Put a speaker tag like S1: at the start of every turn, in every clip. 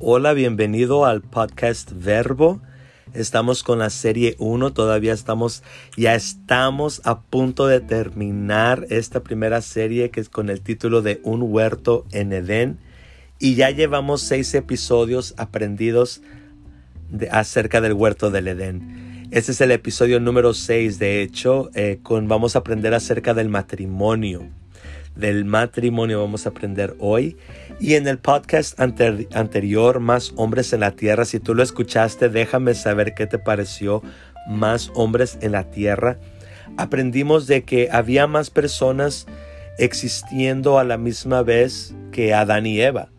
S1: Hola, bienvenido al podcast Verbo. Estamos con la serie 1, todavía estamos, ya estamos a punto de terminar esta primera serie que es con el título de Un huerto en Edén. Y ya llevamos seis episodios aprendidos acerca del huerto del Edén. Este es el episodio número 6, de hecho, eh, con, vamos a aprender acerca del matrimonio del matrimonio vamos a aprender hoy. Y en el podcast anterior, Más hombres en la tierra, si tú lo escuchaste, déjame saber qué te pareció Más hombres en la tierra. Aprendimos de que había más personas existiendo a la misma vez que Adán y Eva.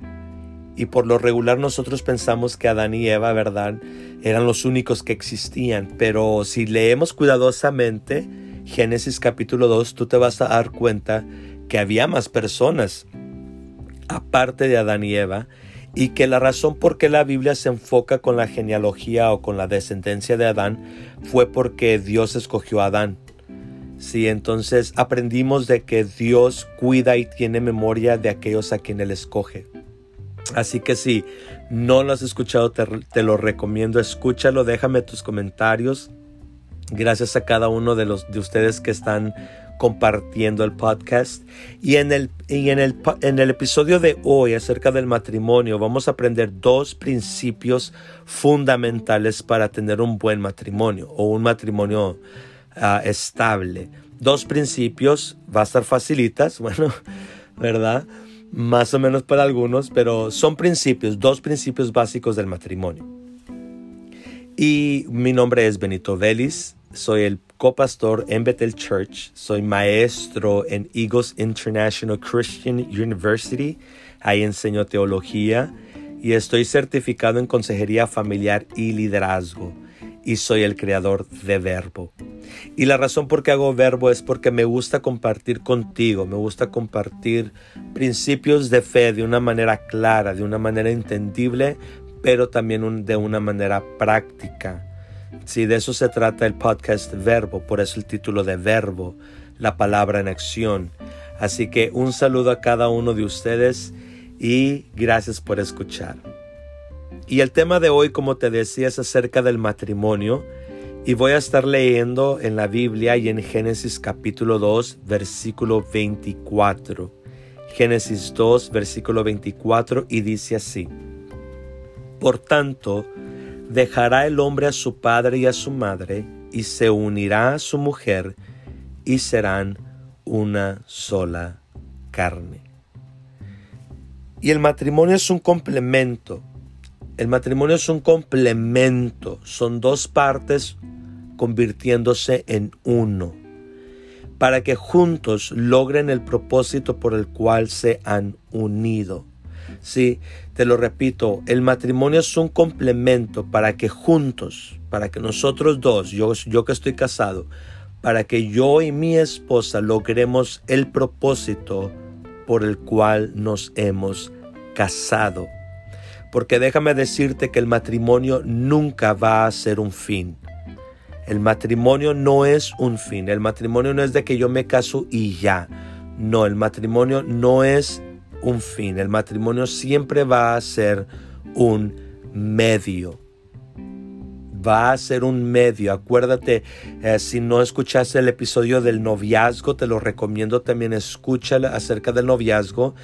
S1: Y por lo regular nosotros pensamos que Adán y Eva, ¿verdad? Eran los únicos que existían. Pero si leemos cuidadosamente Génesis capítulo 2, tú te vas a dar cuenta que había más personas aparte de Adán y Eva y que la razón por qué la Biblia se enfoca con la genealogía o con la descendencia de Adán fue porque Dios escogió a Adán. Sí, entonces aprendimos de que Dios cuida y tiene memoria de aquellos a quien Él escoge. Así que si no lo has escuchado, te, te, lo recomiendo, escúchalo, déjame tus comentarios. Gracias a cada uno de los de ustedes que están compartiendo el podcast. Y en el, y en el, en el episodio de hoy acerca del matrimonio vamos a aprender dos principios fundamentales para tener un buen matrimonio o un matrimonio ah, estable. Dos principios, va a estar facilitas, bueno, ¿verdad? Más o menos para algunos, pero son principios, dos principios básicos del matrimonio. Y mi nombre es Benito Vélez, soy el copastor en Bethel Church, soy maestro en Eagles International Christian University, ahí enseño teología y estoy certificado en consejería familiar y liderazgo. Y soy el creador de Verbo. Y la razón por qué hago Verbo es porque me gusta compartir contigo, me gusta compartir principios de fe de una manera clara, de una manera entendible, pero también de una manera práctica Sí, de eso se trata el podcast Verbo, por eso el título de Verbo, la palabra en acción. Así que un saludo a cada uno de ustedes y gracias por escuchar. Y el tema de hoy, como te decía, es acerca del matrimonio. Y voy a estar leyendo en la Biblia y en Génesis capítulo 2, versículo 24. Génesis 2, versículo 24, y dice así. Por tanto, dejará el hombre a su padre y a su madre, y se unirá a su mujer, y serán una sola carne. Y el matrimonio es un complemento. El matrimonio es un complemento. Son dos partes convirtiéndose en uno. Para que juntos logren el propósito por el cual se han unido. Sí, te lo repito, el matrimonio es un complemento para que juntos, para que nosotros dos, yo, yo que estoy casado, para que yo y mi esposa logremos el propósito por el cual nos hemos casado. Porque déjame decirte que el matrimonio nunca va a ser un fin. El matrimonio no es un fin. El matrimonio no es de que yo me caso y ya. No, el matrimonio no es un fin. El matrimonio siempre va a ser un medio. Va a ser un medio. Acuérdate, eh, si no escuchaste el episodio del noviazgo, te lo recomiendo también. Escúchale acerca del noviazgo.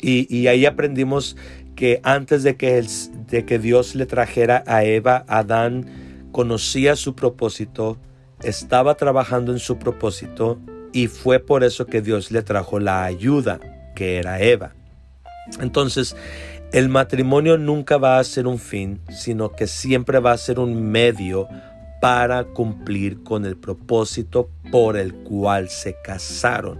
S1: Y, ahí aprendimos que antes de que, de que Dios le trajera a Eva, Adán conocía su propósito, estaba trabajando en su propósito y fue por eso que Dios le trajo la ayuda que era Eva. Entonces, el matrimonio nunca va a ser un fin, sino que siempre va a ser un medio para cumplir con el propósito por el cual se casaron.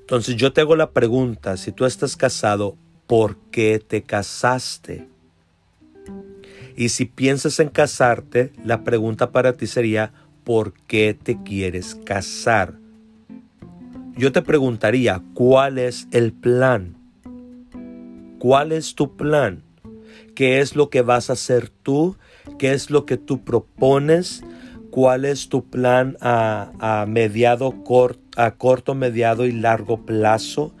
S1: Entonces yo te hago la pregunta, si tú estás casado, ¿por qué te casaste? Y si piensas en casarte, la pregunta para ti sería, ¿por qué te quieres casar? Yo te preguntaría, ¿cuál es el plan? ¿Cuál es tu plan? ¿Qué es lo que vas a hacer tú? ¿Qué es lo que tú propones? ¿Cuál es tu plan a, a corto, mediado y largo plazo?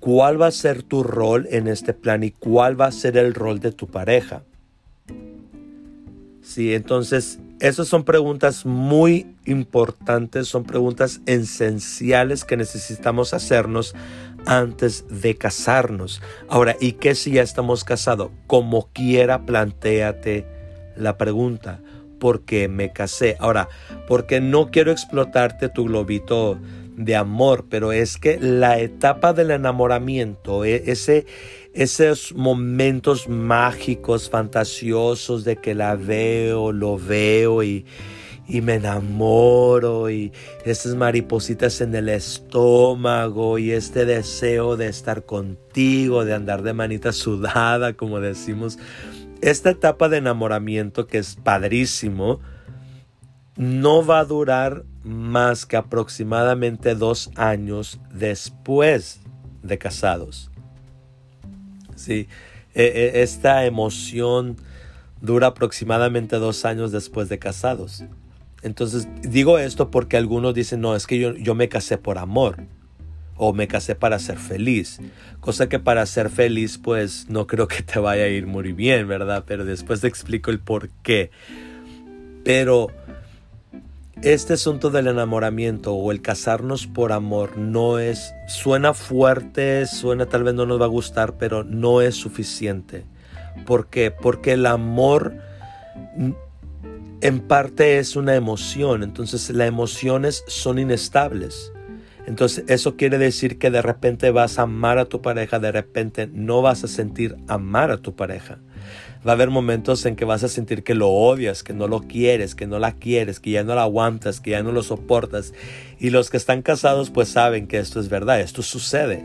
S1: cuál va a ser tu rol en este plan y cuál va a ser el rol de tu pareja. Sí, entonces esas son preguntas muy importantes, son preguntas esenciales que necesitamos hacernos antes de casarnos. Ahora, ¿y qué si ya estamos casados? Como quiera, planteate la pregunta. ¿Por qué me casé? Ahora, porque no quiero explotarte tu globito de amor, pero es que la etapa del enamoramiento, e, ese, esos momentos mágicos, fantasiosos de que la veo, lo veo y, y me enamoro y estas maripositas en el estómago y este deseo de estar contigo, de andar de manita sudada, como decimos. Esta etapa de enamoramiento que es padrísimo, no va a durar más que aproximadamente dos años después de casados. Sí, e, e, esta emoción dura aproximadamente dos años después de casados. Entonces digo esto porque algunos dicen, no, es que yo, yo me casé por amor o me casé para ser feliz. Cosa que para ser feliz pues no creo que te vaya a ir muy bien, ¿verdad? Pero después te explico el por qué. Pero este asunto del enamoramiento o el casarnos por amor no es, suena fuerte, suena tal vez no nos va a gustar, pero no es suficiente. ¿Por qué? Porque el amor en parte es una emoción, entonces las emociones son inestables. Entonces eso quiere decir que de repente vas a amar a tu pareja, de repente no vas a sentir amar a tu pareja. Va a haber momentos en que vas a sentir que lo odias, que no lo quieres, que no la quieres, que ya no la aguantas, que ya no lo soportas. Y los que están casados pues saben que esto es verdad, esto sucede.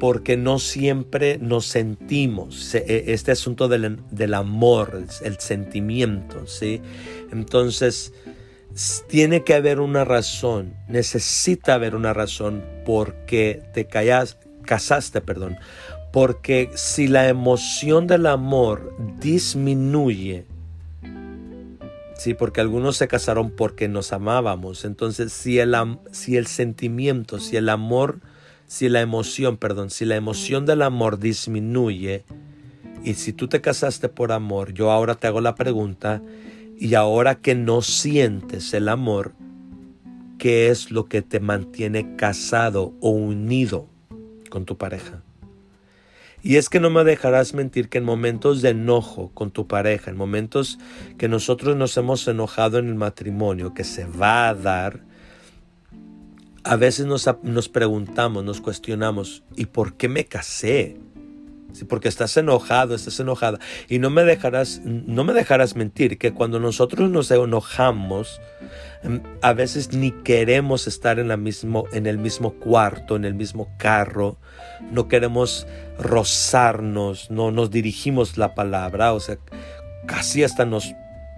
S1: Porque no siempre nos sentimos e, este asunto del, del amor, el sentimiento, ¿sí? Entonces, tiene que haber una razón, necesita haber una razón por qué te callas, casaste, perdón, porque si la emoción del amor disminuye, sí, porque algunos se casaron porque nos amábamos, entonces si el, si el sentimiento, si el amor, si la emoción, perdón, si la emoción del amor disminuye, y si tú te casaste por amor, yo ahora te hago la pregunta, y ahora que no sientes el amor, ¿qué es lo que te mantiene casado o unido con tu pareja? Y es que no me dejarás mentir que en momentos de enojo con tu pareja, en momentos que nosotros nos hemos enojado en el matrimonio, que se va a dar, a veces nos, preguntamos, nos cuestionamos, ¿y por qué me casé? Sí, porque estás enojado, estás enojada. Y no me dejarás, no me dejarás mentir que cuando nosotros nos enojamos, a veces ni queremos estar en, la mismo, en el mismo cuarto, en el mismo carro, no queremos rozarnos, no nos dirigimos la palabra, o sea, casi hasta nos,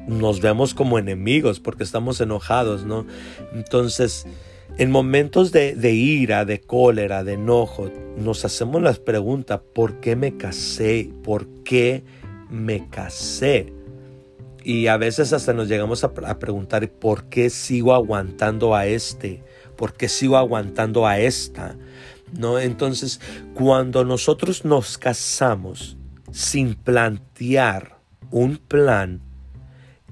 S1: nos vemos como enemigos porque estamos enojados, ¿no? Entonces, en momentos de, ira, de cólera, de enojo, nos hacemos las preguntas, ¿por qué me casé? ¿Por qué me casé? Y a veces hasta nos llegamos a, preguntar, ¿por qué sigo aguantando a este? ¿Por qué sigo aguantando a esta? ¿No? Entonces, cuando nosotros nos casamos sin plantear un plan,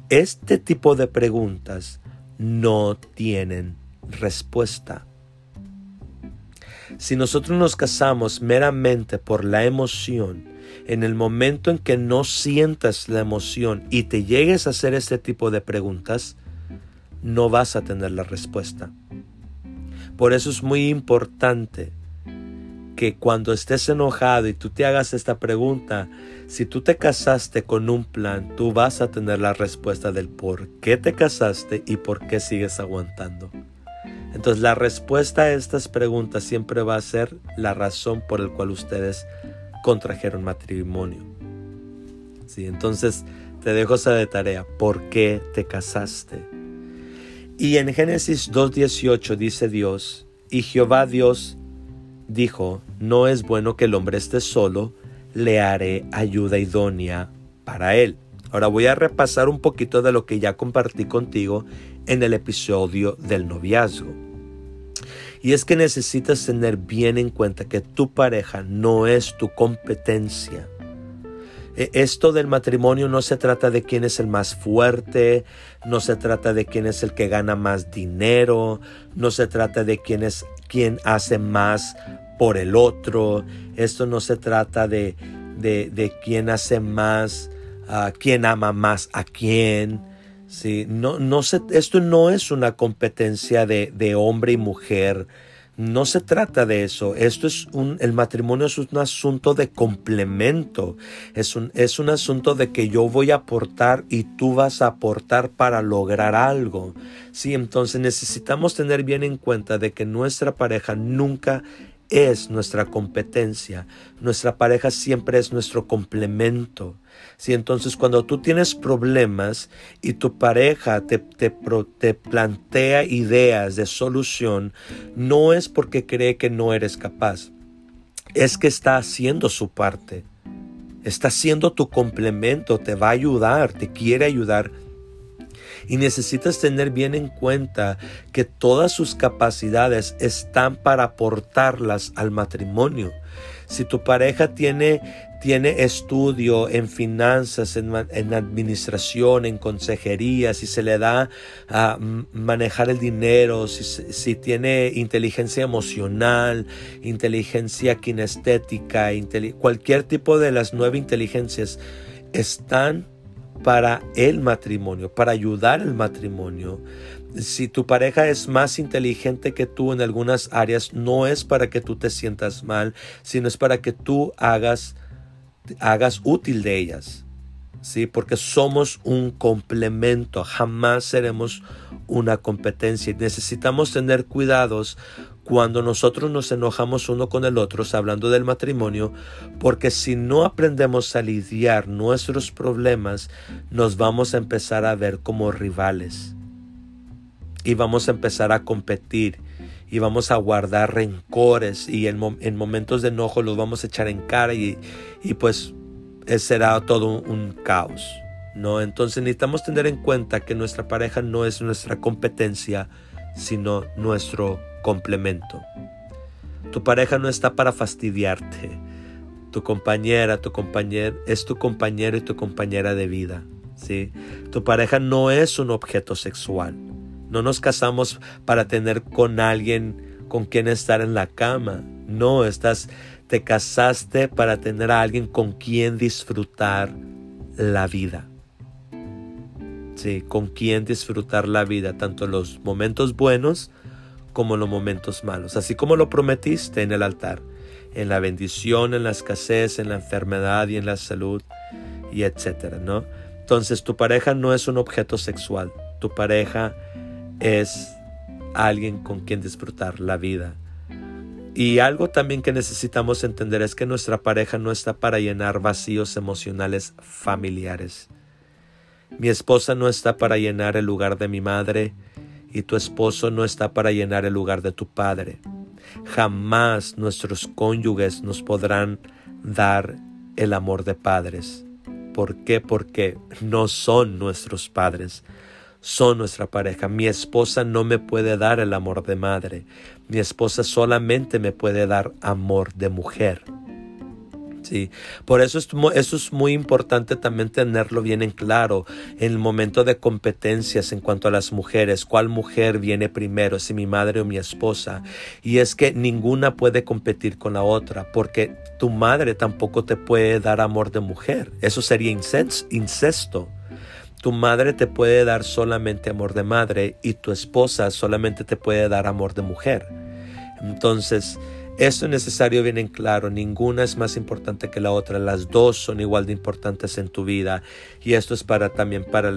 S1: este tipo de preguntas no tienen respuesta. Si nosotros nos casamos meramente por la emoción, en el momento en que no sientas la emoción y te llegues a hacer este tipo de preguntas, no vas a tener la respuesta. Por eso es muy importante que cuando estés enojado y tú te hagas esta pregunta, si tú te casaste con un plan, tú vas a tener la respuesta del por qué te casaste y por qué sigues aguantando. Entonces la respuesta a estas preguntas siempre va a ser la razón por la cual ustedes contrajeron matrimonio. ¿Sí? Entonces te dejo esa de tarea. ¿Por qué te casaste? Y en Génesis 2.18 dice Dios, y Jehová Dios dijo, no es bueno que el hombre esté solo, le haré ayuda idónea para él. Ahora voy a repasar un poquito de lo que ya compartí contigo en el episodio del noviazgo. Y es que necesitas tener bien en cuenta que tu pareja no es tu competencia. E, esto del matrimonio no se trata de quién es el más fuerte, no se trata de quién es el que gana más dinero, no se trata de quién es hace más por el otro, esto no se trata de, de, quién hace más, uh, quién ama más a quién. Sí, no, no se, esto no es una competencia de, de hombre y mujer no se trata de eso. Esto es un, el matrimonio es un asunto de complemento. Es un, es un asunto de que yo voy a aportar y tú vas a aportar para lograr algo. Sí, entonces necesitamos tener bien en cuenta de que nuestra pareja nunca es nuestra competencia. Nuestra pareja siempre es nuestro complemento. Si entonces cuando tú tienes problemas y tu pareja te, te, te, plantea ideas de solución, no es porque cree que no eres capaz, es que está haciendo su parte. Está haciendo tu complemento, te va a ayudar, te quiere ayudar y necesitas tener bien en cuenta que todas sus capacidades están para aportarlas al matrimonio. Si tu pareja tiene, tiene estudio en finanzas, en, administración, en consejería, si se le da a manejar el dinero, si, si tiene inteligencia emocional, inteligencia kinestética, cualquier tipo de las nueve inteligencias, están para el matrimonio, para ayudar al matrimonio. Si tu pareja es más inteligente que tú en algunas áreas, no es para que tú te sientas mal, sino es para que tú hagas, hagas útil de ellas. ¿sí? Porque somos un complemento, jamás seremos una competencia. Necesitamos tener cuidados cuando nosotros nos enojamos uno con el otro, hablando del matrimonio, porque si no aprendemos a lidiar nuestros problemas, nos vamos a empezar a ver como rivales y vamos a empezar a competir y vamos a guardar rencores y en, momentos de enojo los vamos a echar en cara y, y pues será todo un, caos. ¿no? Entonces necesitamos tener en cuenta que nuestra pareja no es nuestra competencia, sino nuestro complemento. Tu pareja no está para fastidiarte. Tu compañera, tu compañero es tu compañero y tu compañera de vida. ¿sí? Tu pareja no es un objeto sexual. No nos casamos para tener con alguien con quien estar en la cama. No, estás te casaste para tener a alguien con quien disfrutar la vida. Sí, con quien disfrutar la vida, tanto los momentos buenos como los momentos malos, así como lo prometiste en el altar, en la bendición, en la escasez, en la enfermedad y en la salud, y etcétera, ¿no? Entonces tu pareja no es un objeto sexual, tu pareja es alguien con quien disfrutar la vida. Y algo también que necesitamos entender es que nuestra pareja no está para llenar vacíos emocionales familiares. Mi esposa no está para llenar el lugar de mi madre, y tu esposo no está para llenar el lugar de tu padre. Jamás nuestros cónyuges nos podrán dar el amor de padres. ¿Por qué? Porque no son nuestros padres, son nuestra pareja. Mi esposa no me puede dar el amor de madre. Mi esposa solamente me puede dar amor de mujer. Sí, por eso es, eso es muy importante también tenerlo bien en claro en el momento de competencias en cuanto a las mujeres, cuál mujer viene primero, si mi madre o mi esposa. Y es que ninguna puede competir con la otra, porque tu madre tampoco te puede dar amor de mujer. Eso sería incesto. Tu madre te puede dar solamente amor de madre y tu esposa solamente te puede dar amor de mujer. Entonces, esto es necesario bien en claro, ninguna es más importante que la otra, las dos son igual de importantes en tu vida y esto es para también para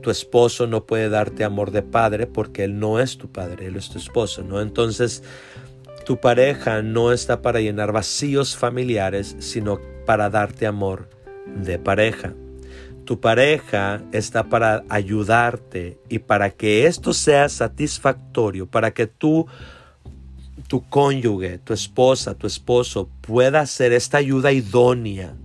S1: tu esposo no puede darte amor de padre porque él no es tu padre, él es tu esposo, ¿no? Entonces, tu pareja no está para llenar vacíos familiares, sino para darte amor de pareja. Tu pareja está para ayudarte y para que esto sea satisfactorio, para que tú tu cónyuge, tu esposa, tu esposo pueda hacer esta ayuda idónea,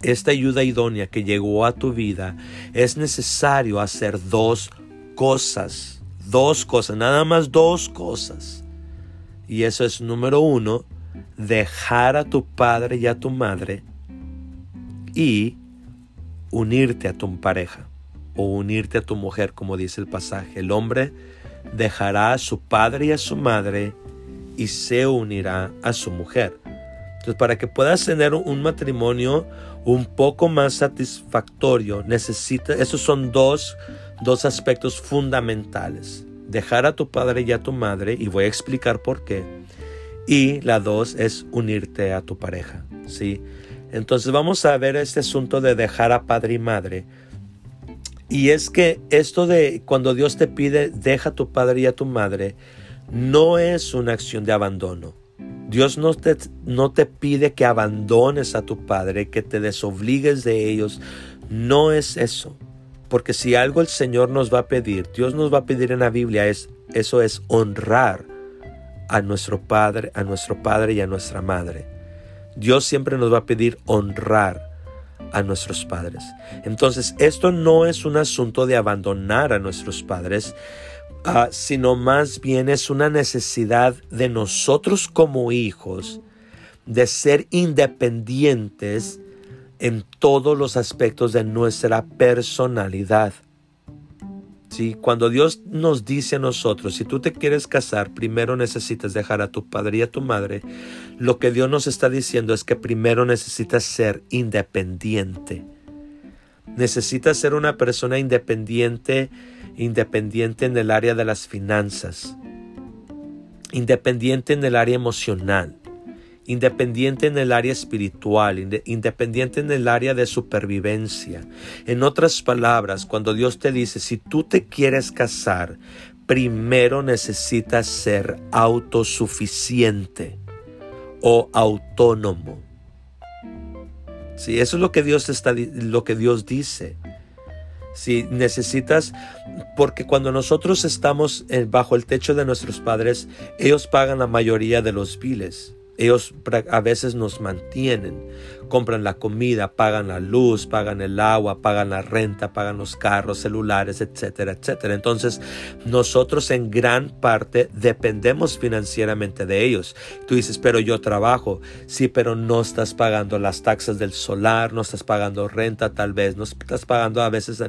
S1: esta ayuda idónea que llegó a tu vida, es necesario hacer dos cosas, dos cosas, nada más dos cosas. Y eso es número uno, dejar a tu padre y a tu madre y unirte a tu pareja o unirte a tu mujer, como dice el pasaje. El hombre dejará a su padre y a su madre y se unirá a su mujer. Entonces, para que puedas tener un matrimonio un poco más satisfactorio, necesita, esos son dos, dos aspectos fundamentales. Dejar a tu padre y a tu madre, y voy a explicar por qué. Y la dos es unirte a tu pareja, ¿sí? Entonces vamos a ver este asunto de dejar a padre y madre. Y es que esto de cuando Dios te pide, deja a tu padre y a tu madre, no es una acción de abandono. Dios no te, no te pide que abandones a tu padre, que te desobligues de ellos. No es eso. Porque si algo el Señor nos va a pedir, Dios nos va a pedir en la Biblia, es, eso es honrar a nuestro Padre, a nuestro Padre y a nuestra Madre. Dios siempre nos va a pedir honrar a nuestros padres. Entonces, esto no es un asunto de abandonar a nuestros padres, Ah, sino más bien es una necesidad de nosotros como hijos de ser independientes en todos los aspectos de nuestra personalidad. ¿Sí? Cuando Dios nos dice a nosotros, si tú te quieres casar, primero necesitas dejar a tu padre y a tu madre, lo que Dios nos está diciendo es que primero necesitas ser independiente. Necesitas ser una persona independiente independiente en el área de las finanzas, independiente en el área emocional, independiente en el área espiritual, independiente en el área de supervivencia. En otras palabras, cuando Dios te dice, si tú te quieres casar, primero necesitas ser autosuficiente o autónomo. Sí, eso es lo que Dios está lo que Dios dice. Si necesitas, porque cuando nosotros estamos eh, bajo el techo de nuestros padres, ellos pagan la mayoría de los biles. Ellos a veces nos mantienen, compran la comida, pagan la luz, pagan el agua, pagan la renta, pagan los carros, celulares, etcétera, etcétera. Entonces, nosotros en gran parte dependemos financieramente de ellos. Tú dices, pero yo trabajo. Sí, pero no estás pagando las taxas del solar, no estás pagando renta tal vez, no estás pagando a veces,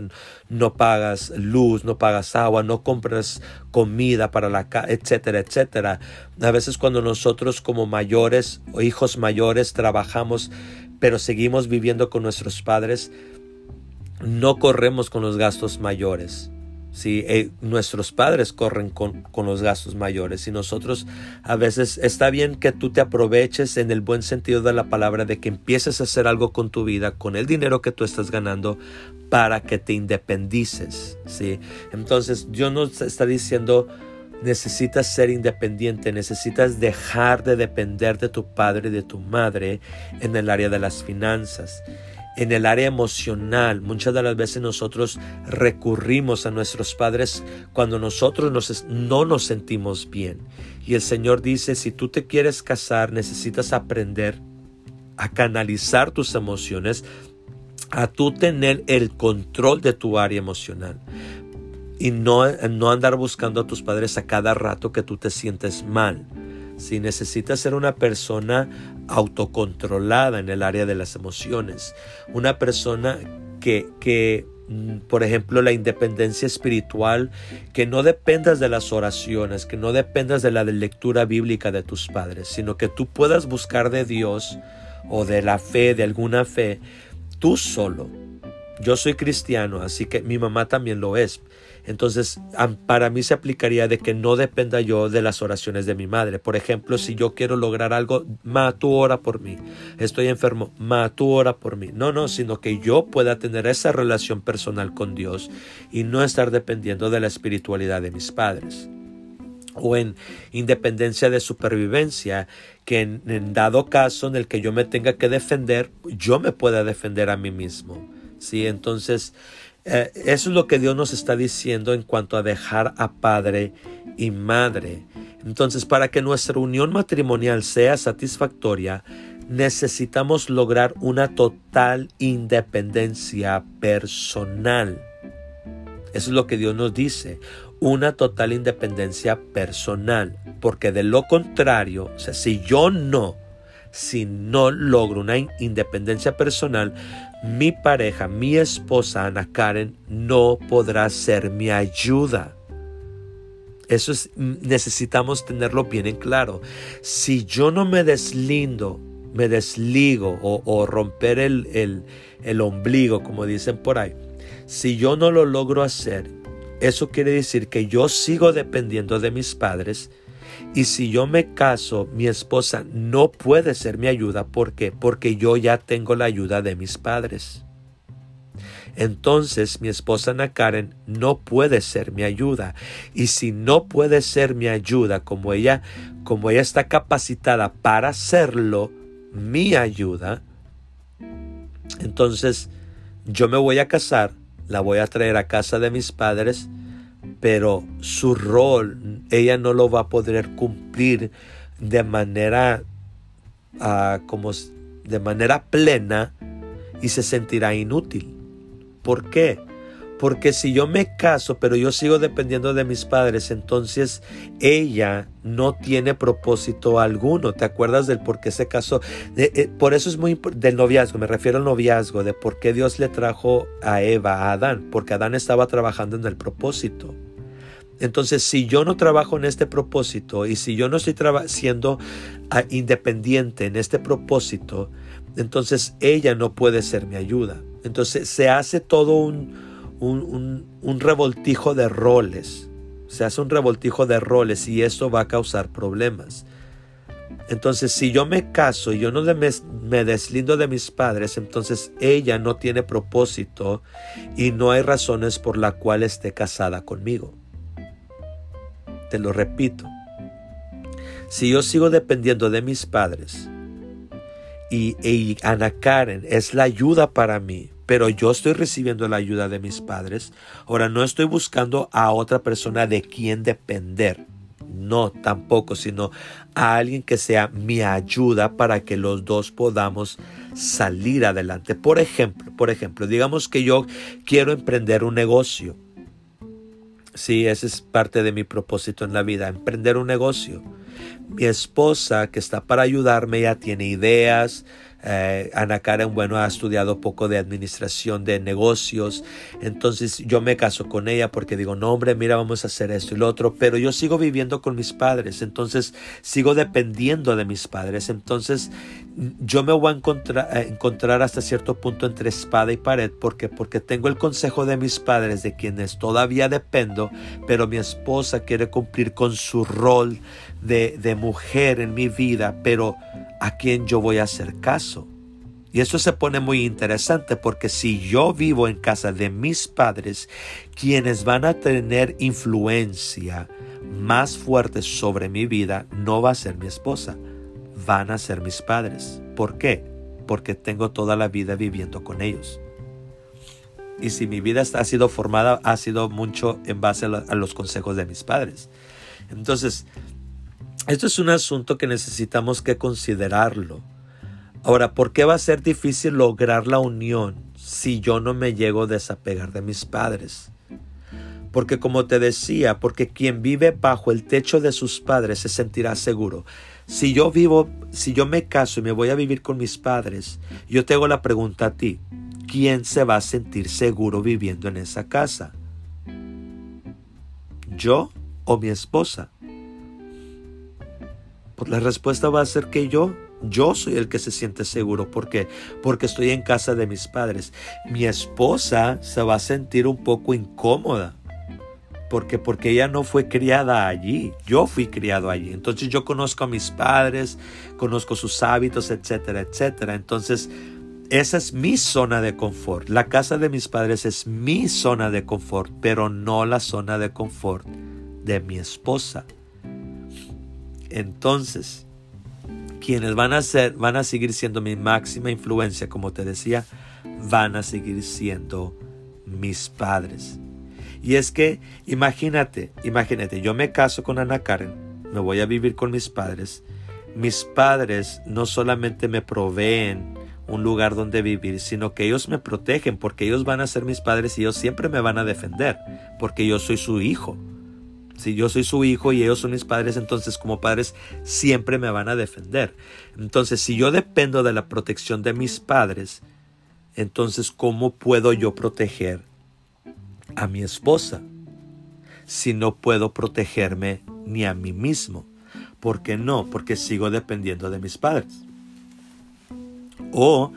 S1: no pagas luz, no pagas agua, no compras comida para la casa, etcétera, etcétera. A veces cuando nosotros como mayores o hijos mayores trabajamos, pero seguimos viviendo con nuestros padres, no corremos con los gastos mayores. Si eh, nuestros padres corren con, con, los gastos mayores y nosotros a veces está bien que tú te aproveches en el buen sentido de la palabra de que empieces a hacer algo con tu vida, con el dinero que tú estás ganando para que te independices. ¿sí? Entonces Dios nos está diciendo, necesitas ser independiente, necesitas dejar de depender de tu padre y de tu madre en el área de las finanzas. En el área emocional, muchas de las veces nosotros recurrimos a nuestros padres cuando nosotros no nos sentimos bien. Y el Señor dice, si tú te quieres casar, necesitas aprender a canalizar tus emociones, a tú tener el control de tu área emocional y no, no andar buscando a tus padres a cada rato que tú te sientes mal. Si necesitas ser una persona autocontrolada en el área de las emociones, una persona que, que mm, por ejemplo, la independencia espiritual, que no dependas de las oraciones, que no dependas de la lectura bíblica de tus padres, sino que tú puedas buscar de Dios o de la fe, de alguna fe, tú solo. Yo soy cristiano, así que mi mamá también lo es. Entonces, para mí se aplicaría de que no dependa yo de las oraciones de mi madre. Por ejemplo, si yo quiero lograr algo, ma, tú ora por mí. Estoy enfermo, ma, tú ora por mí. No, no, sino que yo pueda tener esa relación personal con Dios y no estar dependiendo de la espiritualidad de mis padres o en independencia de supervivencia, que en, dado caso en el que yo me tenga que defender, yo me pueda defender a mí mismo. ¿Sí? Entonces, eh, eso es lo que Dios nos está diciendo en cuanto a dejar a padre y madre. Entonces, para que nuestra unión matrimonial sea satisfactoria, necesitamos lograr una total independencia personal. Eso es lo que Dios nos dice, una total independencia personal, porque de lo contrario, si yo no, si no logro una independencia personal, mi pareja, mi esposa Ana Karen, no podrá ser mi ayuda. Eso es, necesitamos tenerlo bien en claro. Si yo no me deslindo, me desligo o, romper el, el, el ombligo, como dicen por ahí, si yo no lo logro hacer, eso quiere decir que yo sigo dependiendo de mis padres y si yo me caso, mi esposa no puede ser mi ayuda. ¿Por qué? Porque yo ya tengo la ayuda de mis padres. Entonces mi esposa Ana Karen no puede ser mi ayuda. Y si no puede ser mi ayuda, como ella, como ella está capacitada para hacerlo, mi ayuda, entonces yo me voy a casar la voy a traer a casa de mis padres, pero su rol ella no lo va a poder cumplir de manera ah, como de manera plena y se sentirá inútil. ¿Por qué? Porque si yo me caso, pero yo sigo dependiendo de mis padres, entonces ella no tiene propósito alguno. ¿Te acuerdas del por qué se casó? Eh, por eso es muy del noviazgo, me refiero al noviazgo, de por qué Dios le trajo a Eva, a Adán, porque Adán estaba trabajando en el propósito. Entonces, si yo no trabajo en este propósito y si yo no estoy siendo ah, independiente en este propósito, entonces ella no puede ser mi ayuda. Entonces se hace todo un, un, revoltijo de roles. Se hace un revoltijo de roles y eso va a causar problemas. Entonces, si yo me caso y yo no me, me, deslindo de mis padres, entonces ella no tiene propósito y no hay razones por la cual esté casada conmigo. Te lo repito. Si yo sigo dependiendo de mis padres y, y Ana Karen es la ayuda para mí, pero yo estoy recibiendo la ayuda de mis padres. Ahora no estoy buscando a otra persona de quien depender. No, tampoco, sino a alguien que sea mi ayuda para que los dos podamos salir adelante. Por ejemplo, por ejemplo, digamos que yo quiero emprender un negocio. Sí, ese es parte de mi propósito en la vida, emprender un negocio. Mi esposa, que está para ayudarme, ya tiene ideas, eh, Ana Karen, bueno, ha estudiado poco de administración de negocios. Entonces yo me caso con ella porque digo, no, hombre, mira, vamos a hacer esto y lo otro. Pero yo sigo viviendo con mis padres. Entonces sigo dependiendo de mis padres. Entonces yo me voy a encontrar, encontrar hasta cierto punto entre espada y pared. porque Porque tengo el consejo de mis padres, de quienes todavía dependo, pero mi esposa quiere cumplir con su rol de, de mujer en mi vida, pero a quién yo voy a hacer caso. Y eso se pone muy interesante porque si yo vivo en casa de mis padres, quienes van a tener influencia más fuerte sobre mi vida no va a ser mi esposa, van a ser mis padres. ¿Por qué? Porque tengo toda la vida viviendo con ellos. Y si mi vida ha sido formada, ha sido mucho en base a los consejos de mis padres. Entonces, esto es un asunto que necesitamos que considerarlo. Ahora, ¿por qué va a ser difícil lograr la unión si yo no me llego a desapegar de mis padres? Porque como te decía, porque quien vive bajo el techo de sus padres se sentirá seguro. Si yo vivo, si yo me caso y me voy a vivir con mis padres, yo te hago la pregunta a ti, ¿quién se va a sentir seguro viviendo en esa casa? ¿Yo o mi esposa? Pues la respuesta va a ser que yo, yo soy el que se siente seguro. ¿Por qué? Porque estoy en casa de mis padres. Mi esposa se va a sentir un poco incómoda. Porque, porque ella no fue criada allí, yo fui criado allí. Entonces yo conozco a mis padres, conozco sus hábitos, etcétera, etcétera. Entonces esa es mi zona de confort. La casa de mis padres es mi zona de confort, pero no la zona de confort de mi esposa entonces quienes van a ser, van a seguir siendo mi máxima influencia, como te decía, van a seguir siendo mis padres. Y es que, imagínate, imagínate, yo me caso con Ana Karen, me voy a vivir con mis padres. Mis padres no solamente me proveen un lugar donde vivir, sino que ellos me protegen porque ellos van a ser mis padres y ellos siempre me van a defender porque yo soy su hijo. Si yo soy su hijo y ellos son mis padres, entonces como padres siempre me van a defender. Entonces, si yo dependo de la protección de mis padres, entonces ¿cómo puedo yo proteger a mi esposa? Si no puedo protegerme ni a mí mismo. ¿Por qué no? Porque sigo dependiendo de mis padres. O,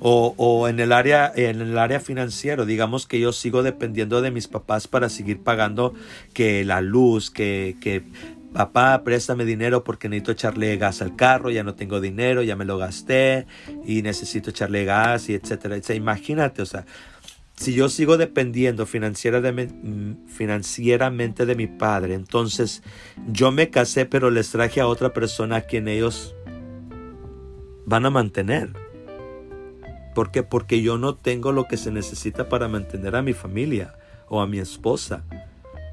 S1: o, en, el área, en el área financiero, digamos que yo sigo dependiendo de mis papás para seguir pagando que la luz, que, que papá, préstame dinero porque necesito echarle gas al carro, ya no tengo dinero, ya me lo gasté y necesito echarle gas y etcétera, etcétera. Imagínate, o sea, si yo sigo dependiendo financieramente de mi padre, entonces yo me casé pero les traje a otra persona a quien ellos van a mantener. ¿Por qué? Porque yo no tengo lo que se necesita para mantener a mi familia o a mi esposa,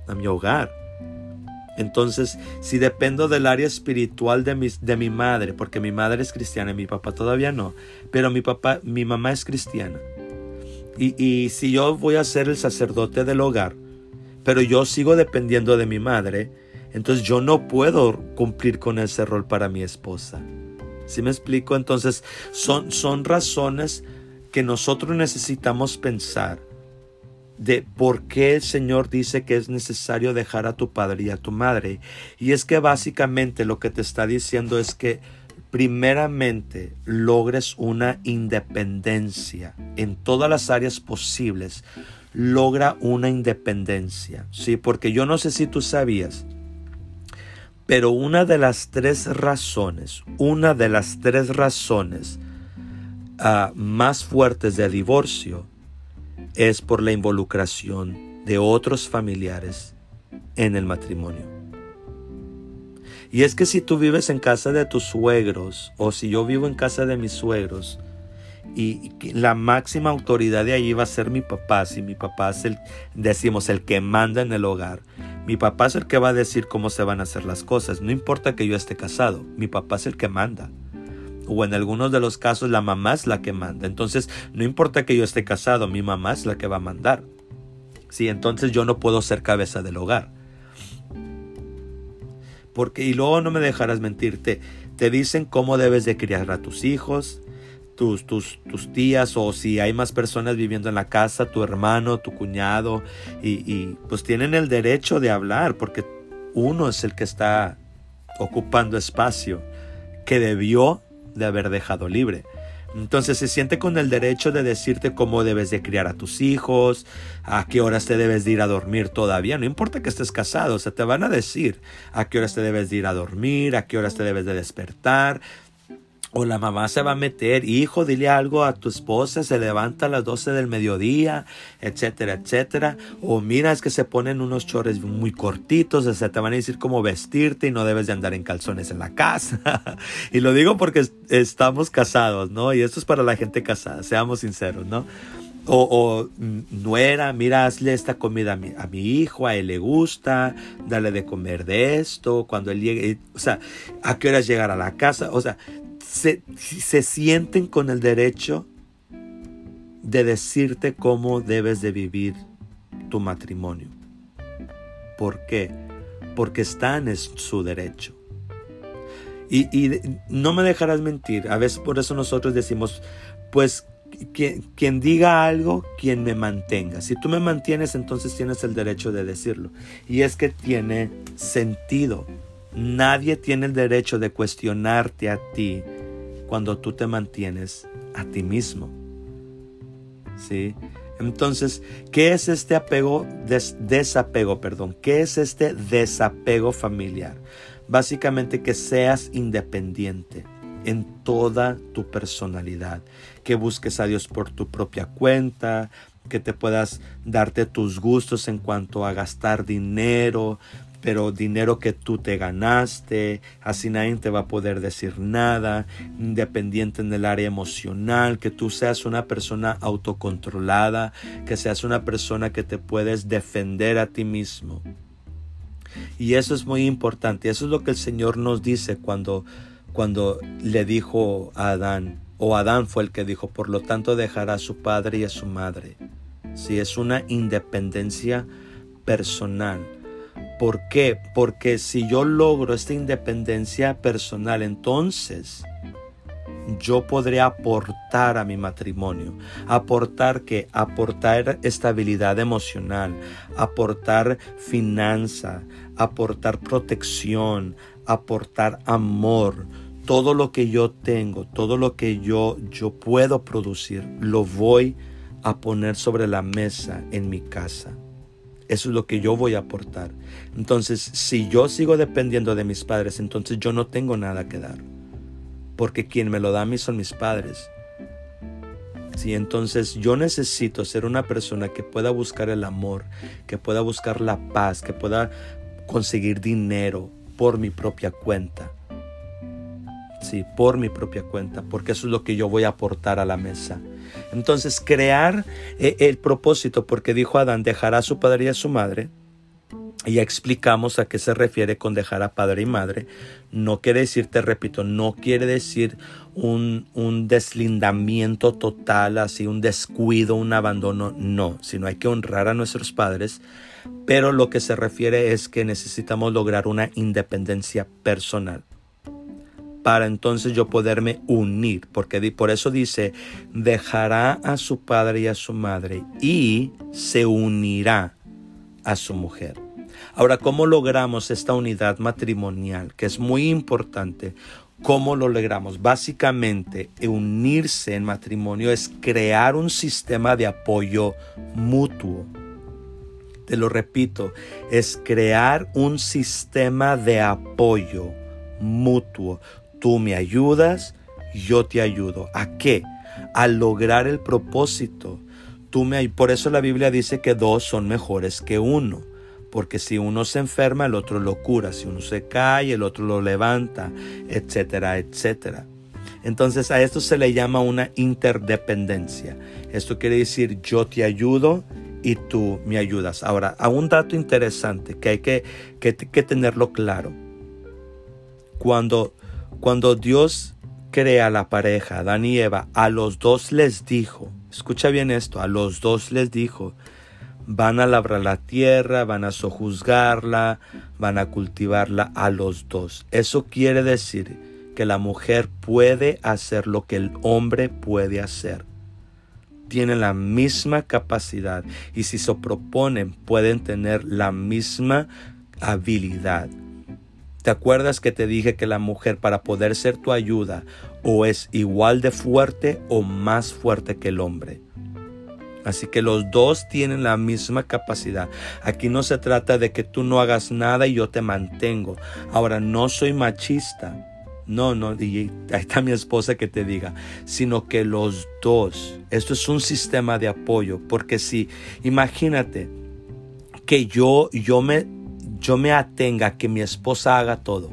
S1: a mi hogar. Entonces, si dependo del área espiritual de mi, de mi madre, porque mi madre es cristiana y mi papá todavía no, pero mi papá, mi mamá es cristiana. Y, si yo voy a ser el sacerdote del hogar, pero yo sigo dependiendo de mi madre, entonces yo no puedo cumplir con ese rol para mi esposa. ¿Sí me explico? Entonces son, son razones que nosotros necesitamos pensar de por qué el Señor dice que es necesario dejar a tu padre y a tu madre. Y es que básicamente lo que te está diciendo es que primeramente logres una independencia en todas las áreas posibles. Logra una independencia, ¿sí? Porque yo no sé si tú sabías, pero una de las tres razones, una de las tres razones ah, más fuertes de divorcio es por la involucración de otros familiares en el matrimonio. Y es que si tú vives en casa de tus suegros o si yo vivo en casa de mis suegros y la máxima autoridad de allí va a ser mi papá, si mi papá es decimos, el que manda en el hogar, mi papá es el que va a decir cómo se van a hacer las cosas, no importa que yo esté casado, mi papá es el que manda. O en algunos de los casos la mamá es la que manda. Entonces, no importa que yo esté casado, mi mamá es la que va a mandar. Sí, entonces yo no puedo ser cabeza del hogar. Porque, y luego no me dejarás mentirte, te dicen cómo debes de criar a tus hijos, tus, tías o si hay más personas viviendo en la casa, tu hermano, tu cuñado, y, y pues tienen el derecho de hablar porque uno es el que está ocupando espacio que debió de haber dejado libre. Entonces se siente con el derecho de decirte cómo debes de criar a tus hijos, a qué horas te debes de ir a dormir todavía. No importa que estés casado, o te van a decir a qué horas te debes de ir a dormir, a qué horas te debes de despertar, o la mamá se va a meter, hijo, dile algo a tu esposa, se levanta a las 12 del mediodía, etcétera, etcétera. O mira, es que se ponen unos chores muy cortitos, o sea, te van a decir cómo vestirte y no debes de andar en calzones en la casa. y lo digo porque estamos casados, ¿no? Y esto es para la gente casada, seamos sinceros, ¿no? O, o, nuera, mira, hazle esta comida a mi, a mi, hijo, a él le gusta, dale de comer de esto, cuando él llegue, o sea, a qué horas llegar a la casa, o sea, se, se sienten con el derecho de decirte cómo debes de vivir tu matrimonio. ¿Por qué? Porque están en su derecho. Y, y, no me dejarás mentir, a veces por eso nosotros decimos, pues quien, quien, diga algo, quien me mantenga. Si tú me mantienes, entonces tienes el derecho de decirlo. Y es que tiene sentido. Nadie tiene el derecho de cuestionarte a ti cuando tú te mantienes a ti mismo. ¿Sí? Entonces, ¿qué es este apego, desapego, perdón? ¿Qué es este desapego familiar? Básicamente que seas independiente en toda tu personalidad, que busques a Dios por tu propia cuenta, que te puedas darte tus gustos en cuanto a gastar dinero, pero dinero que tú te ganaste, así nadie te va a poder decir nada, independiente en el área emocional, que tú seas una persona autocontrolada, que seas una persona que te puedes defender a ti mismo. Y eso es muy importante, eso es lo que el Señor nos dice cuando, cuando le dijo a Adán, O Adán fue el que dijo, por lo tanto dejará a su padre y a su madre. Si es una independencia personal. ¿Por qué? Porque si yo logro esta independencia personal, entonces yo podré aportar a mi matrimonio. Aportar que aportar estabilidad emocional, aportar finanza, aportar protección, aportar amor. Todo lo que yo tengo, todo lo que yo yo puedo producir, lo voy a poner sobre la mesa en mi casa. Eso es lo que yo voy a aportar. Entonces, si yo sigo dependiendo de mis padres, entonces yo no tengo nada que dar porque quien me lo da a mí son mis padres. Sí, entonces yo necesito ser una persona que pueda buscar el amor, que pueda buscar la paz, que pueda conseguir dinero por mi propia cuenta. Sí, por mi propia cuenta, porque eso es lo que yo voy a aportar a la mesa. Entonces, crear eh, el propósito, porque dijo Adán, dejará a su padre y a su madre, y explicamos a qué se refiere con dejar a padre y madre. No quiere decir, te repito, no quiere decir un, un, deslindamiento total, así un descuido, un abandono, no, sino hay que honrar a nuestros padres, pero lo que se refiere es que necesitamos lograr una independencia personal para entonces yo poderme unir, porque por eso dice, dejará a su padre y a su madre y se unirá a su mujer. Ahora, ¿cómo logramos esta unidad matrimonial? Que es muy importante. ¿Cómo lo logramos? Básicamente, unirse en matrimonio es crear un sistema de apoyo mutuo. Te lo repito, es crear un sistema de apoyo mutuo. Tú me ayudas, yo te ayudo. ¿A qué? A lograr el propósito. Tú me, por eso la Biblia dice que dos son mejores que uno porque si uno se enferma, el otro lo cura, si uno se cae, el otro lo levanta, etcétera, etcétera. Entonces a esto se le llama una interdependencia. Esto quiere decir yo te ayudo y tú me ayudas. Ahora, a un dato interesante que hay que, que, que tenerlo claro. Cuando, cuando Dios crea la pareja, Adán y Eva, a los dos les dijo, escucha bien esto, a los dos les dijo, van a labrar la tierra, van a sojuzgarla, van a cultivarla a los dos. Eso quiere decir que la mujer puede hacer lo que el hombre puede hacer. Tienen la misma capacidad y si se proponen pueden tener la misma habilidad. ¿Te acuerdas que te dije que la mujer para poder ser tu ayuda o es igual de fuerte o más fuerte que el hombre? Así que los dos tienen la misma capacidad. Aquí no se trata de que tú no hagas nada y yo te mantengo. Ahora, no soy machista. No, no, y ahí está mi esposa que te diga, sino que los dos, esto es un sistema de apoyo, porque si, imagínate que yo, yo me, yo me atenga a que mi esposa haga todo,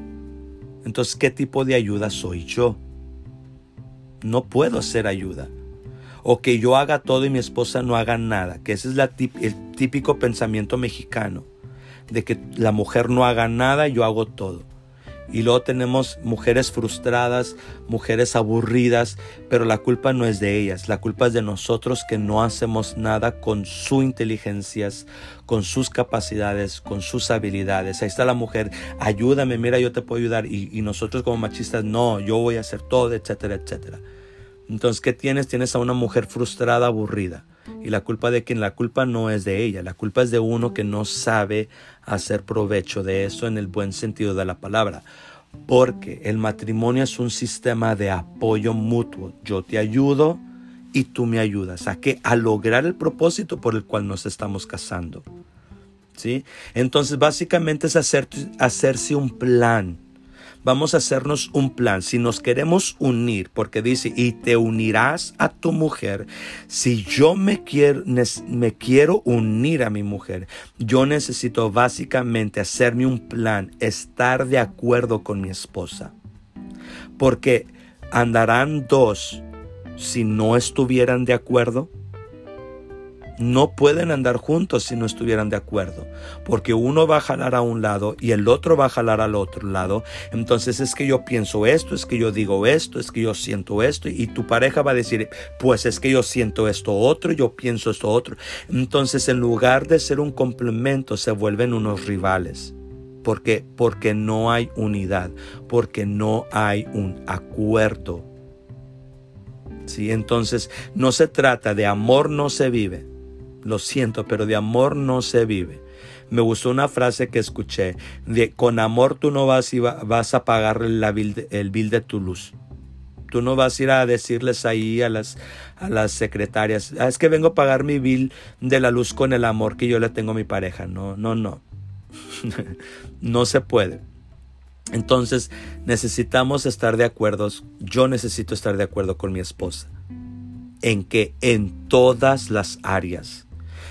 S1: entonces, ¿qué tipo de ayuda soy yo? No puedo ser ayuda o que yo haga todo y mi esposa no haga nada, que ese es el típico pensamiento mexicano, de que la mujer no haga nada y yo hago todo. Y luego tenemos mujeres frustradas, mujeres aburridas, pero la culpa no es de ellas, la culpa es de nosotros que no hacemos nada con sus inteligencias, con sus capacidades, con sus habilidades. Ahí está la mujer, ayúdame, mira, yo te puedo ayudar. Y, y nosotros como machistas, no, yo voy a hacer todo, etcétera, etcétera. Entonces, ¿qué tienes? Tienes a una mujer frustrada, aburrida. Y la culpa de quien la culpa no es de ella, la culpa es de uno que no sabe hacer provecho de eso en el buen sentido de la palabra. Porque el matrimonio es un sistema de apoyo mutuo. Yo te ayudo y tú me ayudas. ¿A qué? A lograr el propósito por el cual nos estamos casando. ¿Sí? Entonces, básicamente es hacer, hacerse un plan vamos a hacernos un plan. Si nos queremos unir, porque dice, y te unirás a tu mujer, si yo me quiero, me quiero unir a mi mujer, yo necesito básicamente hacerme un plan, estar de acuerdo con mi esposa. Porque andarán dos si no estuvieran de acuerdo. No pueden andar juntos si no estuvieran de acuerdo, porque uno va a jalar a un lado y el otro va a jalar al otro lado. Entonces es que yo pienso esto, es que yo digo esto, es que yo siento esto y tu pareja va a decir, pues es que yo siento esto otro, yo pienso esto otro. Entonces en lugar de ser un complemento se vuelven unos rivales. porque Porque no hay unidad, porque no hay un acuerdo. ¿Sí? Entonces no se trata de amor no se vive lo siento, pero de amor no se vive. Me gustó una frase que escuché, de con amor tú no vas, y vas a pagar el bill de tu luz. Tú no vas a ir a decirles ahí a las, a las secretarias, ah, es que vengo a pagar mi bill de la luz con el amor que yo le tengo a mi pareja. No, no, no. no se puede. Entonces necesitamos estar de acuerdo. Yo necesito estar de acuerdo con mi esposa. En que en todas las áreas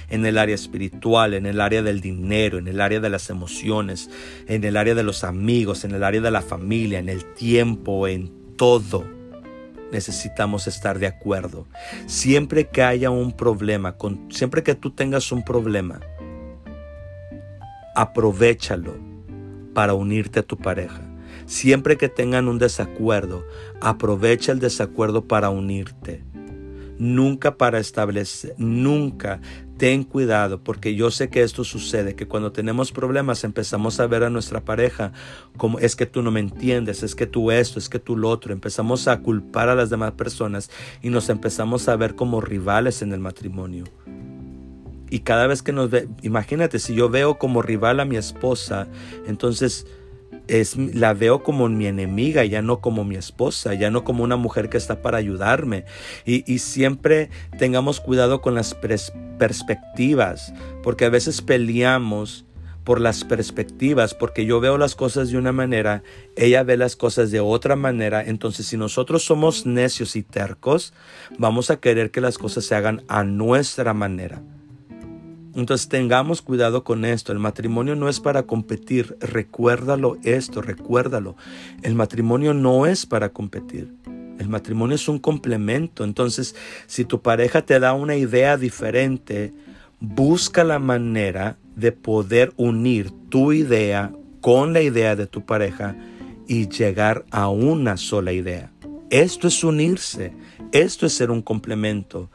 S1: en el área espiritual, en el área del dinero, en el área de las emociones, en el área de los amigos, en el área de la familia, en el tiempo, en todo. Necesitamos estar de acuerdo. Siempre que haya un problema, siempre que tú tengas un problema, aprovechalo para unirte a tu pareja. Siempre que tengan un desacuerdo, aprovecha el desacuerdo para unirte. Nunca para establecer, nunca ten cuidado porque yo sé que esto sucede, que cuando tenemos problemas empezamos a ver a nuestra pareja como es que tú no me entiendes, es que tú esto, es que tú lo otro, empezamos a culpar a las demás personas y nos empezamos a ver como rivales en el matrimonio. Y cada vez que nos ve, imagínate, si yo veo como rival a mi esposa, entonces la veo como mi enemiga, ya no como mi esposa, ya no como una mujer que está para ayudarme. Y, siempre tengamos cuidado con las perspectivas, porque a veces peleamos por las perspectivas, porque yo veo las cosas de una manera, ella ve las cosas de otra manera, entonces si nosotros somos necios y tercos, vamos a querer que las cosas se hagan a nuestra manera. Entonces tengamos cuidado con esto. El matrimonio no es para competir. Recuérdalo esto, recuérdalo. El matrimonio no es para competir. El matrimonio es un complemento. Entonces, si tu pareja te da una idea diferente, busca la manera de poder unir tu idea con la idea de tu pareja y llegar a una sola idea. Esto es unirse. Esto es ser un complemento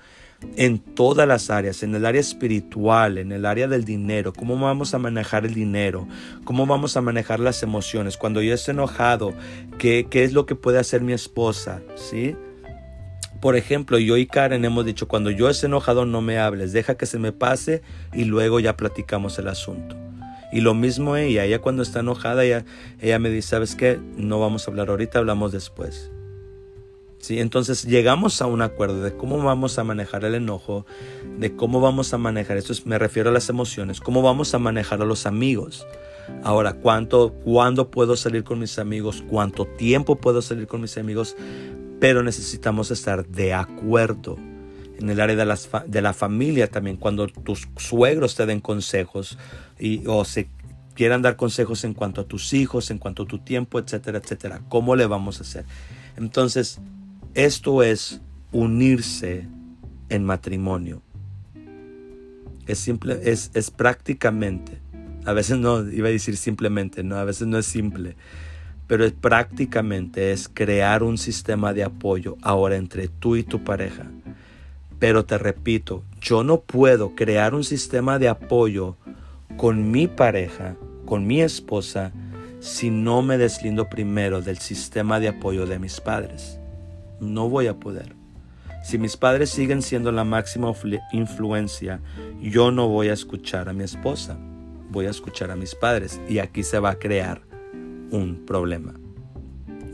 S1: en todas las áreas, en el área espiritual, en el área del dinero, cómo vamos a manejar el dinero, cómo vamos a manejar las emociones. Cuando yo estoy enojado, ¿qué, qué es lo que puede hacer mi esposa? ¿Sí? Por ejemplo, yo y Karen hemos dicho, cuando yo esté enojado no me hables, deja que se me pase y luego ya platicamos el asunto. Y lo mismo ella, ella cuando está enojada, ella, ella me dice, ¿sabes qué? No vamos a hablar ahorita, hablamos después. Entonces llegamos a un acuerdo de cómo vamos a manejar el enojo, de cómo vamos a manejar, esto me refiero a las emociones, cómo vamos a manejar a los amigos. Ahora, ¿cuánto, ¿cuándo puedo salir con mis amigos? ¿Cuánto tiempo puedo salir con mis amigos? Pero necesitamos estar de acuerdo en el área de, de la familia también, cuando tus suegros te den consejos y, o se quieran dar consejos en cuanto a tus hijos, en cuanto a tu tiempo, etcétera, etcétera. ¿Cómo le vamos a hacer? Entonces, esto es unirse en matrimonio. Es simple, es, es prácticamente, a veces no, iba a decir simplemente, no, a veces no es simple, pero es prácticamente es crear un sistema de apoyo ahora entre tú y tu pareja. Pero te repito, yo no puedo crear un sistema de apoyo con mi pareja, con mi esposa, si no me deslindo primero del sistema de apoyo de mis padres no voy a poder. Si mis padres siguen siendo la máxima influencia, yo no voy a escuchar a mi esposa, voy a escuchar a mis padres y aquí se va a crear un problema.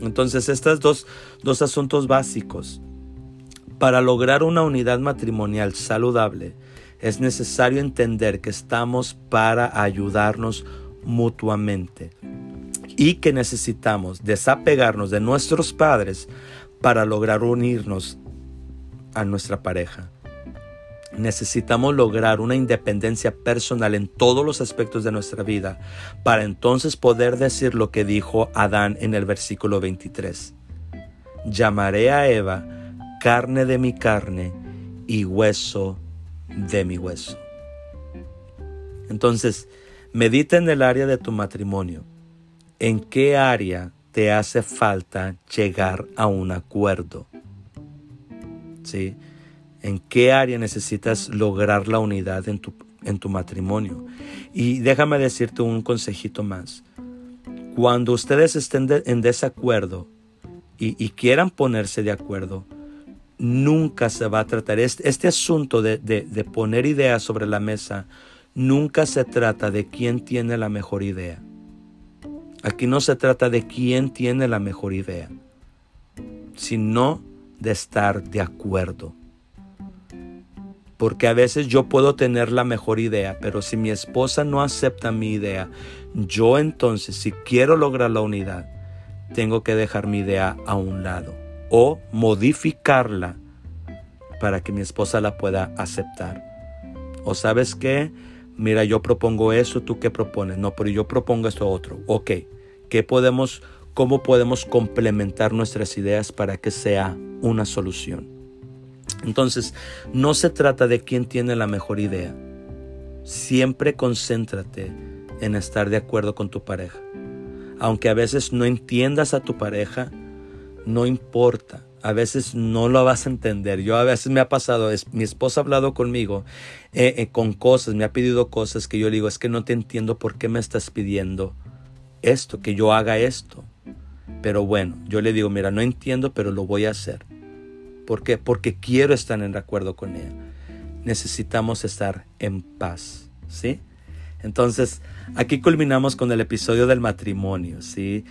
S1: Entonces, estos dos, dos asuntos básicos. Para lograr una unidad matrimonial saludable, es necesario entender que estamos para ayudarnos mutuamente y que necesitamos desapegarnos de nuestros padres para lograr unirnos a nuestra pareja. Necesitamos lograr una independencia personal en todos los aspectos de nuestra vida para entonces poder decir lo que dijo Adán en el versículo 23. Llamaré a Eva carne de mi carne y hueso de mi hueso. Entonces, medita en el área de tu matrimonio. ¿En qué área te hace falta llegar a un acuerdo? ¿Sí? ¿En qué área necesitas lograr la unidad en tu, en tu matrimonio? Y déjame decirte un consejito más. Cuando ustedes estén en desacuerdo y, quieran ponerse de acuerdo, nunca se va a tratar. Este, este asunto de, de poner ideas sobre la mesa, nunca se trata de quién tiene la mejor idea. Aquí no se trata de quién tiene la mejor idea, sino de estar de acuerdo. Porque a veces yo puedo tener la mejor idea, pero si mi esposa no acepta mi idea, yo entonces, si quiero lograr la unidad, tengo que dejar mi idea a un lado o modificarla para que mi esposa la pueda aceptar. O sabes qué, mira, yo propongo eso, tú qué propones, no, pero yo propongo esto otro. Ok, ¿qué podemos, cómo podemos complementar nuestras ideas para que sea una solución? Entonces, no se trata de quién tiene la mejor idea. Siempre concéntrate en estar de acuerdo con tu pareja. Aunque a veces no entiendas a tu pareja, no importa. A veces no lo vas a entender. Yo a veces me ha pasado, es, mi esposa ha hablado conmigo eh, eh, con cosas, me ha pedido cosas que yo le digo, es que no te entiendo por qué me estás pidiendo esto, que yo haga esto. Pero bueno, yo le digo, mira, no entiendo, pero lo voy a hacer. ¿Por qué? Porque quiero estar en acuerdo con ella. Necesitamos estar en paz, ¿sí? Entonces, aquí culminamos con el episodio del matrimonio, ¿sí?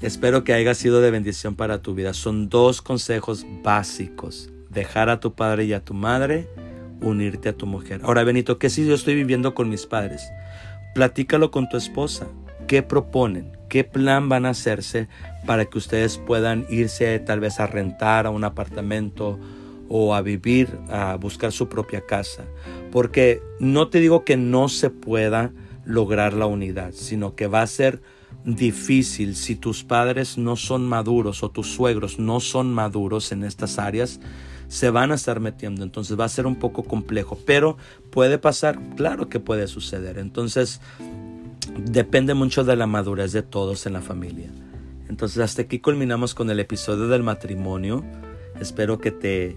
S1: Espero que haya sido de bendición para tu vida. Son dos consejos básicos. Dejar a tu padre y a tu madre, unirte a tu mujer. Ahora, Benito, ¿qué si yo estoy viviendo con mis padres? Platícalo con tu esposa. ¿Qué proponen? ¿Qué plan van a hacerse para que ustedes puedan irse tal vez a rentar a un apartamento o a vivir, a buscar su propia casa? Porque no te digo que no se pueda lograr la unidad, sino que va a ser difícil si tus padres no son maduros o tus suegros no son maduros en estas áreas, se van a estar metiendo. Entonces va a ser un poco complejo, pero puede pasar, claro que puede suceder. Entonces depende mucho de la madurez de todos en la familia. Entonces hasta aquí culminamos con el episodio del matrimonio. Espero que te,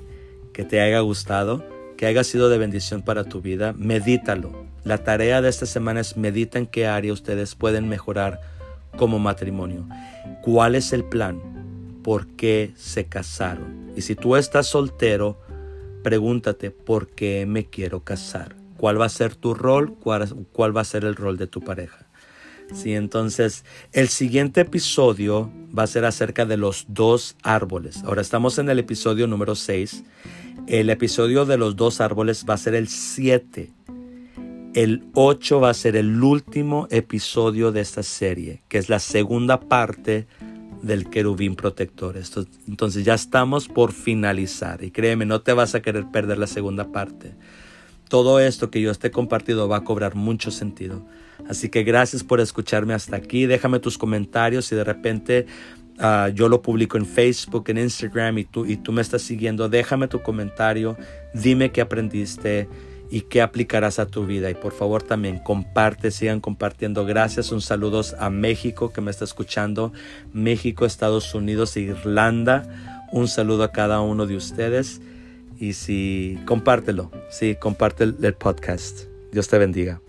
S1: que te haya gustado, que haya sido de bendición para tu vida. Medítalo. La tarea de esta semana es medita en qué área ustedes pueden mejorar como matrimonio. ¿Cuál es el plan? ¿Por qué se casaron? Y si tú estás soltero, pregúntate, ¿por qué me quiero casar? ¿Cuál va a ser tu rol? ¿Cuál, va a ser el rol de tu pareja? Sí, entonces el siguiente episodio va a ser acerca de los dos árboles. Ahora estamos en el episodio número 6. El episodio de los dos árboles va a ser el 7. El 8 va a ser el último episodio de esta serie, que es la segunda parte del querubín protector. entonces ya estamos por finalizar y créeme, no te vas a querer perder la segunda parte todo esto que yo esté compartido va a cobrar mucho sentido. Así que gracias por escucharme hasta aquí. Déjame tus comentarios si de repente ah, yo lo publico en Facebook, en Instagram y tú, y tú me estás siguiendo. Déjame tu comentario, dime qué aprendiste y qué aplicarás a tu vida. Y por favor también comparte, sigan compartiendo. Gracias, un saludo a México que me está escuchando, México, Estados Unidos e Irlanda. Un saludo a cada uno de ustedes y si compártelo, sí, comparte el, el podcast. Dios te bendiga.